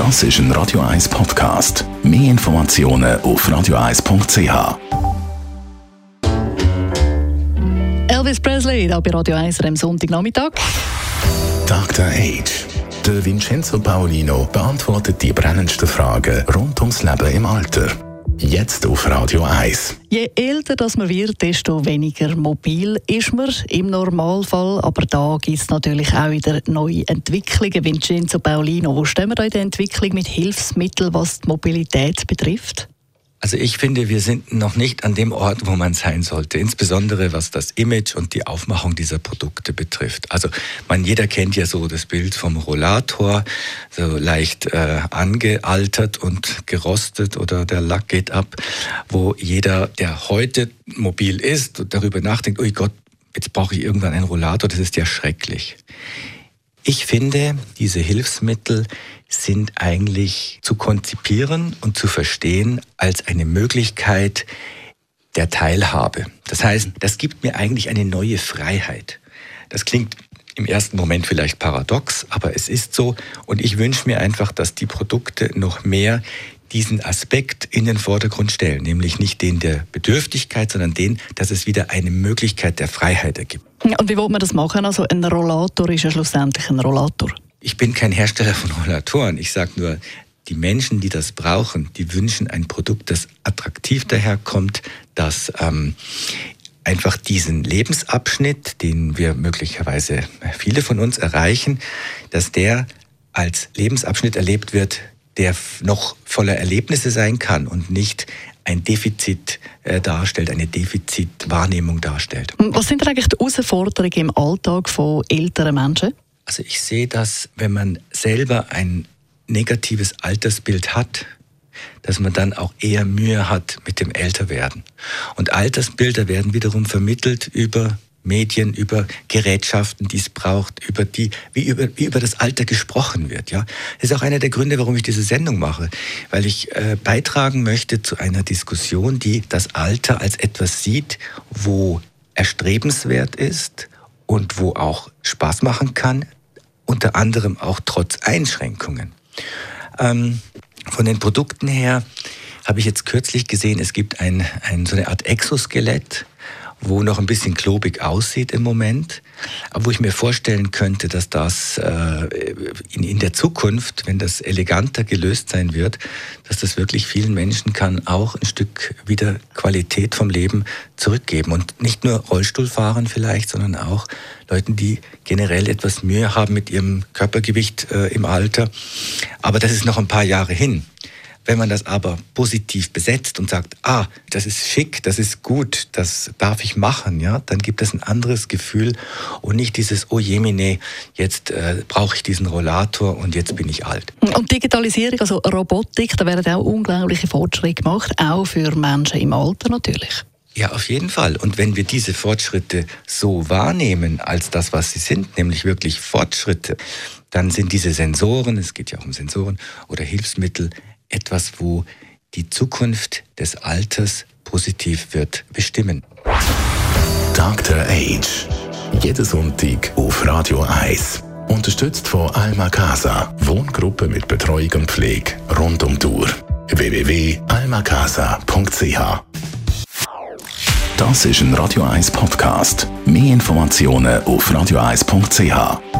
Das ist ein Radio 1 Podcast. Mehr Informationen auf radio1.ch. Elvis Presley, da bei Radio 1 am Sonntagnachmittag. Dr. Age. Der Vincenzo Paolino beantwortet die brennendsten Fragen rund ums Leben im Alter. Jetzt auf Radio 1. Je älter das man wird, desto weniger mobil ist man im Normalfall. Aber da gibt es natürlich auch wieder neue Entwicklungen. Vincenzo Paolino, wo stehen wir da in der Entwicklung mit Hilfsmitteln, was die Mobilität betrifft? Also ich finde, wir sind noch nicht an dem Ort, wo man sein sollte, insbesondere was das Image und die Aufmachung dieser Produkte betrifft. Also man jeder kennt ja so das Bild vom Rollator, so leicht äh, angealtert und gerostet oder der Lack geht ab, wo jeder, der heute mobil ist und darüber nachdenkt, oh Gott, jetzt brauche ich irgendwann einen Rollator, das ist ja schrecklich. Ich finde, diese Hilfsmittel sind eigentlich zu konzipieren und zu verstehen als eine Möglichkeit der Teilhabe. Das heißt, das gibt mir eigentlich eine neue Freiheit. Das klingt im ersten Moment vielleicht paradox, aber es ist so. Und ich wünsche mir einfach, dass die Produkte noch mehr diesen Aspekt in den Vordergrund stellen, nämlich nicht den der Bedürftigkeit, sondern den, dass es wieder eine Möglichkeit der Freiheit ergibt. Und wie will man das machen? Also ein Rollator ist ja schlussendlich ein Rollator. Ich bin kein Hersteller von Rollatoren. Ich sage nur, die Menschen, die das brauchen, die wünschen ein Produkt, das attraktiv daherkommt, das ähm, einfach diesen Lebensabschnitt, den wir möglicherweise viele von uns erreichen, dass der als Lebensabschnitt erlebt wird, der noch voller Erlebnisse sein kann und nicht ein Defizit äh, darstellt, eine Defizitwahrnehmung darstellt. Was sind denn eigentlich die Herausforderungen im Alltag von älteren Menschen? Also ich sehe das, wenn man selber ein negatives Altersbild hat, dass man dann auch eher Mühe hat mit dem Älterwerden. Und Altersbilder werden wiederum vermittelt über Medien, über Gerätschaften, die es braucht, über die, wie über, wie über das Alter gesprochen wird. Ja, das ist auch einer der Gründe, warum ich diese Sendung mache, weil ich äh, beitragen möchte zu einer Diskussion, die das Alter als etwas sieht, wo erstrebenswert ist und wo auch Spaß machen kann, unter anderem auch trotz Einschränkungen. Ähm, von den Produkten her habe ich jetzt kürzlich gesehen, es gibt ein, ein, so eine Art Exoskelett, wo noch ein bisschen klobig aussieht im Moment, aber wo ich mir vorstellen könnte, dass das äh, in, in der Zukunft, wenn das eleganter gelöst sein wird, dass das wirklich vielen Menschen kann auch ein Stück wieder Qualität vom Leben zurückgeben und nicht nur Rollstuhlfahrern vielleicht, sondern auch Leuten, die generell etwas Mühe haben mit ihrem Körpergewicht äh, im Alter. Aber das ist noch ein paar Jahre hin. Wenn man das aber positiv besetzt und sagt, ah, das ist schick, das ist gut, das darf ich machen, ja, dann gibt es ein anderes Gefühl und nicht dieses, oh jemine, jetzt äh, brauche ich diesen Rollator und jetzt bin ich alt. Und Digitalisierung, also Robotik, da werden auch unglaubliche Fortschritte gemacht, auch für Menschen im Alter natürlich. Ja, auf jeden Fall. Und wenn wir diese Fortschritte so wahrnehmen als das, was sie sind, nämlich wirklich Fortschritte, dann sind diese Sensoren, es geht ja auch um Sensoren oder Hilfsmittel, etwas, wo die Zukunft des Alters positiv wird bestimmen. Dr. Age. Jeden Sonntag auf Radio 1. Unterstützt von Alma Casa. Wohngruppe mit Betreuung und Pflege rund um Tour. www.almacasa.ch Das ist ein Radio 1 Podcast. Mehr Informationen auf radio1.ch.